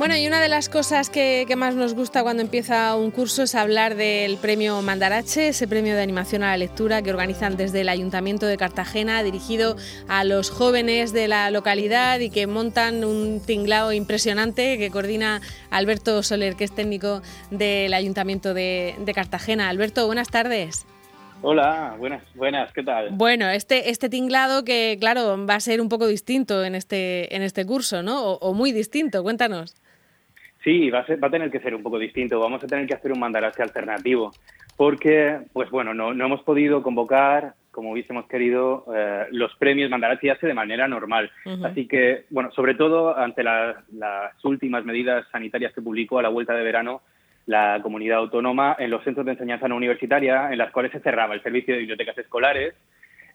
Bueno, y una de las cosas que, más nos gusta cuando empieza un curso es hablar del premio Mandarache, ese premio de animación a la lectura que organizan desde el Ayuntamiento de Cartagena, dirigido a los jóvenes de la localidad y que montan un tinglao impresionante que coordina Alberto Soler, que es técnico del Ayuntamiento de Cartagena. Alberto, buenas tardes. Hola, buenas, buenas, ¿qué tal? Bueno, este, este tinglado que, claro, va a ser un poco distinto en este, en este curso, ¿no? O, muy distinto, cuéntanos. Sí, va a, ser, va a tener que ser un poco distinto. Vamos a tener que hacer un mandarache alternativo, porque, pues bueno, no, no hemos podido convocar, como hubiésemos querido, eh, los premios mandarache de manera normal. Así que, bueno, sobre todo ante las últimas medidas sanitarias que publicó a la vuelta de verano, la comunidad autónoma en los centros de enseñanza no universitaria, en las cuales se cerraba el servicio de bibliotecas escolares,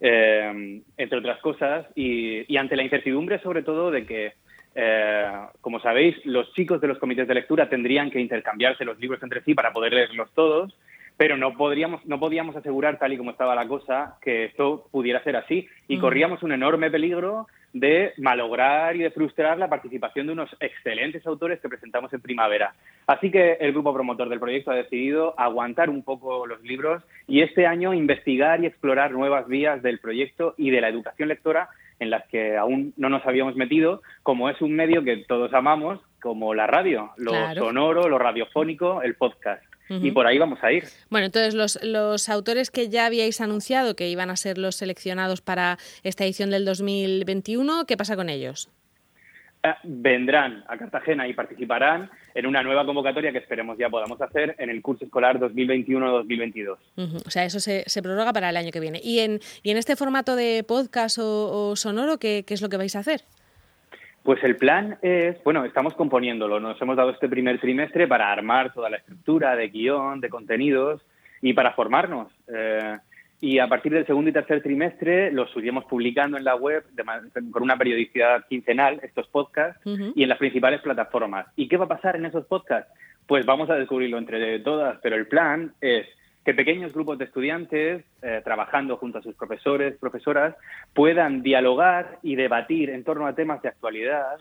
eh, entre otras cosas, y, ante la incertidumbre sobre todo de que, eh, como sabéis, los chicos de los comités de lectura tendrían que intercambiarse los libros entre sí para poder leerlos todos, pero no podríamos no podíamos asegurar tal y como estaba la cosa que esto pudiera ser así y corríamos un enorme peligro de malograr y de frustrar la participación de unos excelentes autores que presentamos en primavera. Así que el grupo promotor del proyecto ha decidido aguantar un poco los libros y este año investigar y explorar nuevas vías del proyecto y de la educación lectora en las que aún no nos habíamos metido, como es un medio que todos amamos, como la radio, lo sonoro, lo radiofónico, el podcast. Y por ahí vamos a ir. Bueno, entonces los, los autores que ya habíais anunciado que iban a ser los seleccionados para esta edición del 2021, ¿qué pasa con ellos? Vendrán a Cartagena y participarán en una nueva convocatoria que esperemos ya podamos hacer en el curso escolar 2021-2022. O sea, eso se, se, prorroga para el año que viene. ¿Y en, y en este formato de podcast o, sonoro, ¿qué, ¿qué, es lo que vais a hacer? Pues el plan es, bueno, estamos componiéndolo. Nos hemos dado este primer trimestre para armar toda la estructura de guion, de contenidos y para formarnos. Eh, y a partir del segundo y tercer trimestre los subiremos publicando en la web con una periodicidad quincenal, estos podcasts, y en las principales plataformas. ¿Y qué va a pasar en esos podcasts? Pues vamos a descubrirlo entre todas, pero el plan es que pequeños grupos de estudiantes, eh, trabajando junto a sus profesores, profesoras, puedan dialogar y debatir en torno a temas de actualidad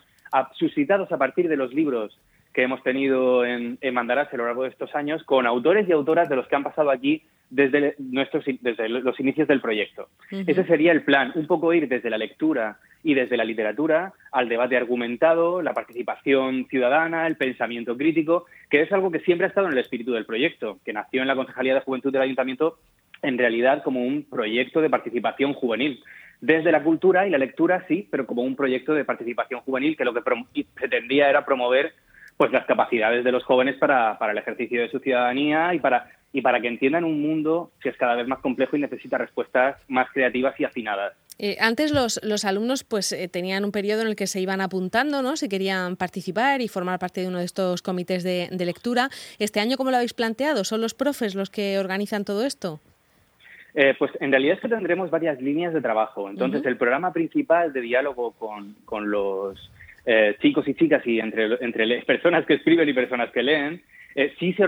suscitados a partir de los libros que hemos tenido en, en Mandarás a lo largo de estos años con autores y autoras de los que han pasado aquí desde, nuestros, desde los inicios del proyecto. Ese sería el plan, un poco ir desde la lectura y desde la literatura al debate argumentado, la participación ciudadana, el pensamiento crítico, que es algo que siempre ha estado en el espíritu del proyecto, que nació en la Concejalía de Juventud del Ayuntamiento en realidad como un proyecto de participación juvenil. Desde la cultura y la lectura sí, pero como un proyecto de participación juvenil que lo que pretendía era promover pues las capacidades de los jóvenes para, para el ejercicio de su ciudadanía y para y para que entiendan un mundo que es cada vez más complejo y necesita respuestas más creativas y afinadas. Eh, antes los, los, alumnos pues eh, tenían un periodo en el que se iban apuntando, ¿no? Si querían participar y formar parte de uno de estos comités de, lectura. Este año, ¿cómo lo habéis planteado? ¿Son los profes los que organizan todo esto? Eh, pues en realidad es que tendremos varias líneas de trabajo. Entonces, el programa principal de diálogo con, con los chicos y chicas y entre, entre personas que escriben y personas que leen eh, sí se,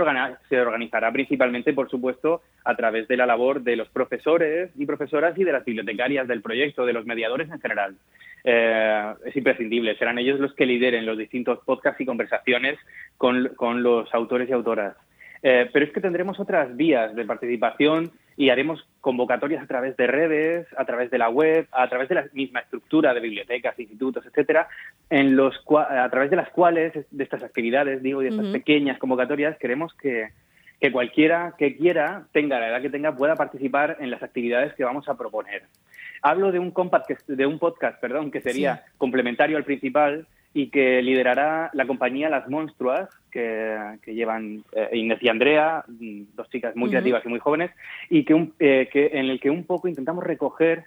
se, organizará principalmente, por supuesto, a través de la labor de los profesores y profesoras y de las bibliotecarias del proyecto, de los mediadores en general. Eh, es imprescindible, serán ellos los que lideren los distintos podcasts y conversaciones con, con los autores y autoras. Eh, pero es que tendremos otras vías de participación y haremos convocatorias a través de redes, a través de la web, a través de la misma estructura de bibliotecas, institutos, etcétera, en los a través de las cuales de estas actividades, digo, y de estas pequeñas convocatorias queremos que, que cualquiera que quiera, tenga la edad que tenga, pueda participar en las actividades que vamos a proponer. Hablo de un, compact, de un podcast perdón, que sería complementario al principal, y que liderará la compañía Las Monstruas, que, llevan eh, Inés y Andrea, mm, dos chicas muy creativas y muy jóvenes, y que, eh, que, en el que un poco intentamos recoger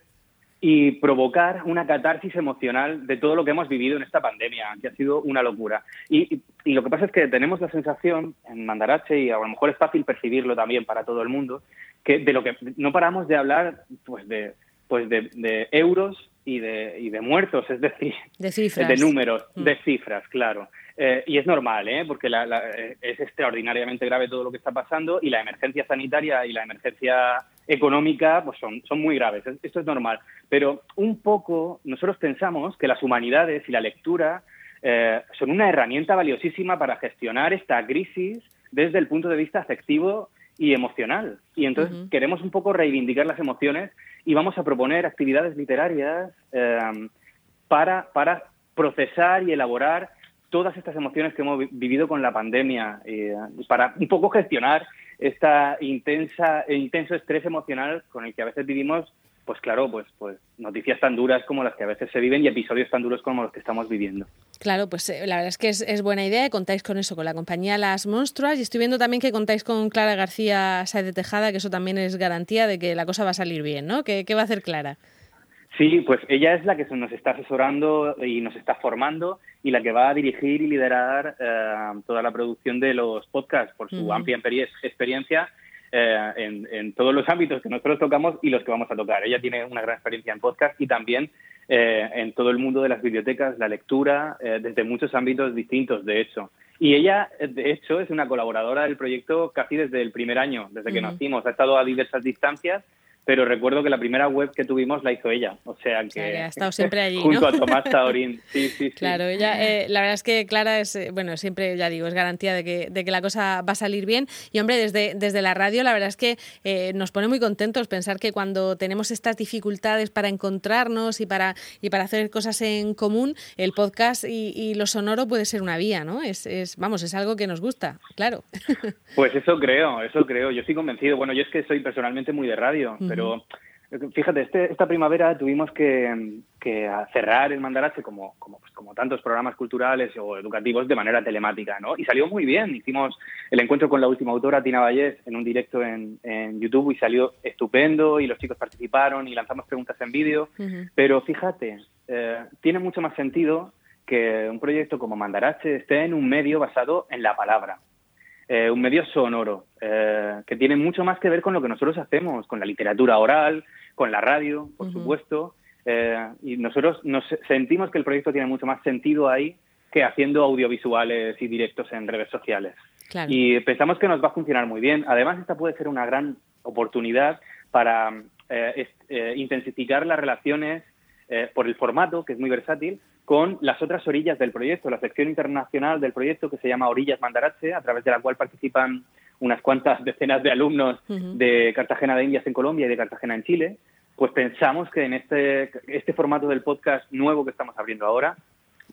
y provocar una catarsis emocional de todo lo que hemos vivido en esta pandemia, que ha sido una locura. Y, y, lo que pasa es que tenemos la sensación en Mandarache, y a lo mejor es fácil percibirlo también para todo el mundo, que de lo que no paramos de hablar pues de, pues de, de euros y de, y de muertos, es decir, de, cifras. de números, mm. de cifras, claro. Eh, y es normal, ¿eh? porque eh, es extraordinariamente grave todo lo que está pasando y la emergencia sanitaria y la emergencia económica pues son, son muy graves. Esto es normal. Pero un poco nosotros pensamos que las humanidades y la lectura eh, son una herramienta valiosísima para gestionar esta crisis desde el punto de vista afectivo y emocional. Y entonces queremos un poco reivindicar las emociones y vamos a proponer actividades literarias eh, para, para procesar y elaborar todas estas emociones que hemos vivido con la pandemia, eh, para un poco gestionar esta intensa, intenso estrés emocional con el que a veces vivimos pues claro, pues, pues noticias tan duras como las que a veces se viven y episodios tan duros como los que estamos viviendo. Claro, pues eh, la verdad es que es, buena idea y contáis con eso, con la compañía Las Monstruas y estoy viendo también que contáis con Clara García Saez de Tejada, que eso también es garantía de que la cosa va a salir bien, ¿no? ¿Qué, va a hacer Clara? Sí, pues ella es la que nos está asesorando y nos está formando y la que va a dirigir y liderar eh, toda la producción de los podcasts por su amplia experiencia eh, en, todos los ámbitos que nosotros tocamos y los que vamos a tocar. Ella tiene una gran experiencia en podcast y también eh, en todo el mundo de las bibliotecas, la lectura, eh, desde muchos ámbitos distintos, de hecho. Y ella, de hecho, es una colaboradora del proyecto casi desde el primer año, desde que nacimos. Ha estado a diversas distancias pero recuerdo que la primera web que tuvimos la hizo ella, o sea que, ha estado siempre allí, junto a Tomás Taurín, sí, sí, sí. Claro, ella, eh, la verdad es que Clara es, eh, bueno, siempre ya digo, es garantía de que, de que la cosa va a salir bien y hombre, desde, desde la radio la verdad es que eh, nos pone muy contentos pensar que cuando tenemos estas dificultades para encontrarnos y para, y para hacer cosas en común, el podcast y, y lo sonoro puede ser una vía, ¿no? Es, es, vamos, es algo que nos gusta, claro. Pues eso creo, eso creo, yo estoy convencido, bueno, yo es que soy personalmente muy de radio, pero pero fíjate, este, esta primavera tuvimos que, cerrar el Mandarache como, como, pues, como, tantos programas culturales o educativos de manera telemática, ¿no? Y salió muy bien. Hicimos el encuentro con la última autora, Tina Vallés, en un directo en, YouTube y salió estupendo y los chicos participaron y lanzamos preguntas en vídeo. Pero fíjate, eh, tiene mucho más sentido que un proyecto como Mandarache esté en un medio basado en la palabra. Eh, un medio sonoro, eh, que tiene mucho más que ver con lo que nosotros hacemos, con la literatura oral, con la radio, por supuesto. Eh, y nosotros nos sentimos que el proyecto tiene mucho más sentido ahí que haciendo audiovisuales y directos en redes sociales. Y pensamos que nos va a funcionar muy bien. Además, esta puede ser una gran oportunidad para intensificar las relaciones por el formato, que es muy versátil, con las otras orillas del proyecto, la sección internacional del proyecto que se llama Orillas Mandarache, a través de la cual participan unas cuantas decenas de alumnos de Cartagena de Indias en Colombia y de Cartagena en Chile, pues pensamos que en este, este formato del podcast nuevo que estamos abriendo ahora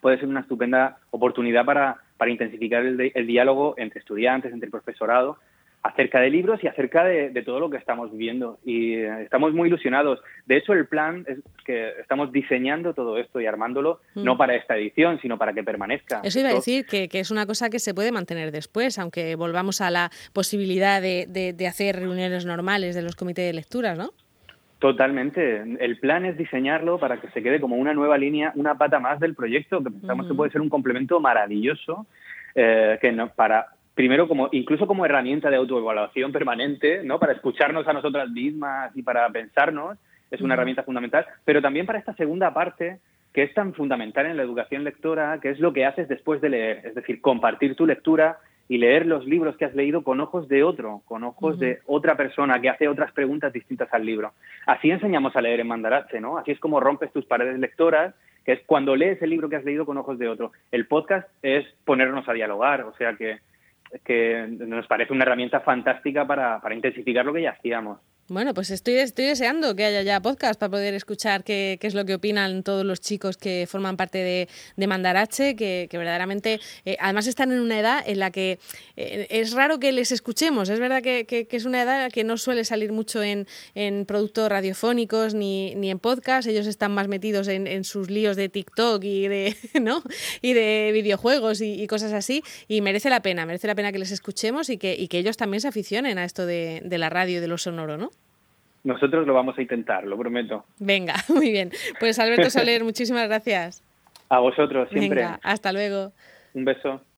puede ser una estupenda oportunidad para, para intensificar el, el diálogo entre estudiantes, entre el profesorado, acerca de libros y acerca de, todo lo que estamos viviendo. Y eh, estamos muy ilusionados. De hecho, el plan es que estamos diseñando todo esto y armándolo mm. no para esta edición, sino para que permanezca. Eso iba a decir, que, es una cosa que se puede mantener después, aunque volvamos a la posibilidad de, de hacer reuniones normales de los comités de lecturas, ¿no? Totalmente. El plan es diseñarlo para que se quede como una nueva línea, una pata más del proyecto, que pensamos que puede ser un complemento maravilloso eh, que no, para primero como incluso como herramienta de autoevaluación permanente, ¿no? Para escucharnos a nosotras mismas y para pensarnos, es una herramienta fundamental, pero también para esta segunda parte que es tan fundamental en la educación lectora, que es lo que haces después de leer, es decir, compartir tu lectura y leer los libros que has leído con ojos de otro, con ojos de otra persona que hace otras preguntas distintas al libro. Así enseñamos a leer en Mandarache, ¿no? Así es como rompes tus paredes lectoras, que es cuando lees el libro que has leído con ojos de otro. El podcast es ponernos a dialogar, o sea que que nos parece una herramienta fantástica para, para intensificar lo que ya hacíamos. Bueno, pues estoy, estoy deseando que haya ya podcast para poder escuchar qué, qué es lo que opinan todos los chicos que forman parte de, de Mandarache, que, que verdaderamente, eh, además están en una edad en la que eh, es raro que les escuchemos. Es verdad que, que, es una edad que no suele salir mucho en, en productos radiofónicos ni, ni, en podcast. Ellos están más metidos en, en, sus líos de TikTok y de, ¿no? y de videojuegos y, cosas así. Y merece la pena, merece la pena que les escuchemos y que, y que ellos también se aficionen a esto de, de la radio y de lo sonoro, ¿no? Nosotros lo vamos a intentar, lo prometo. Venga, muy bien. Pues Alberto Soler, muchísimas gracias. A vosotros, siempre. Venga, hasta luego. Un beso.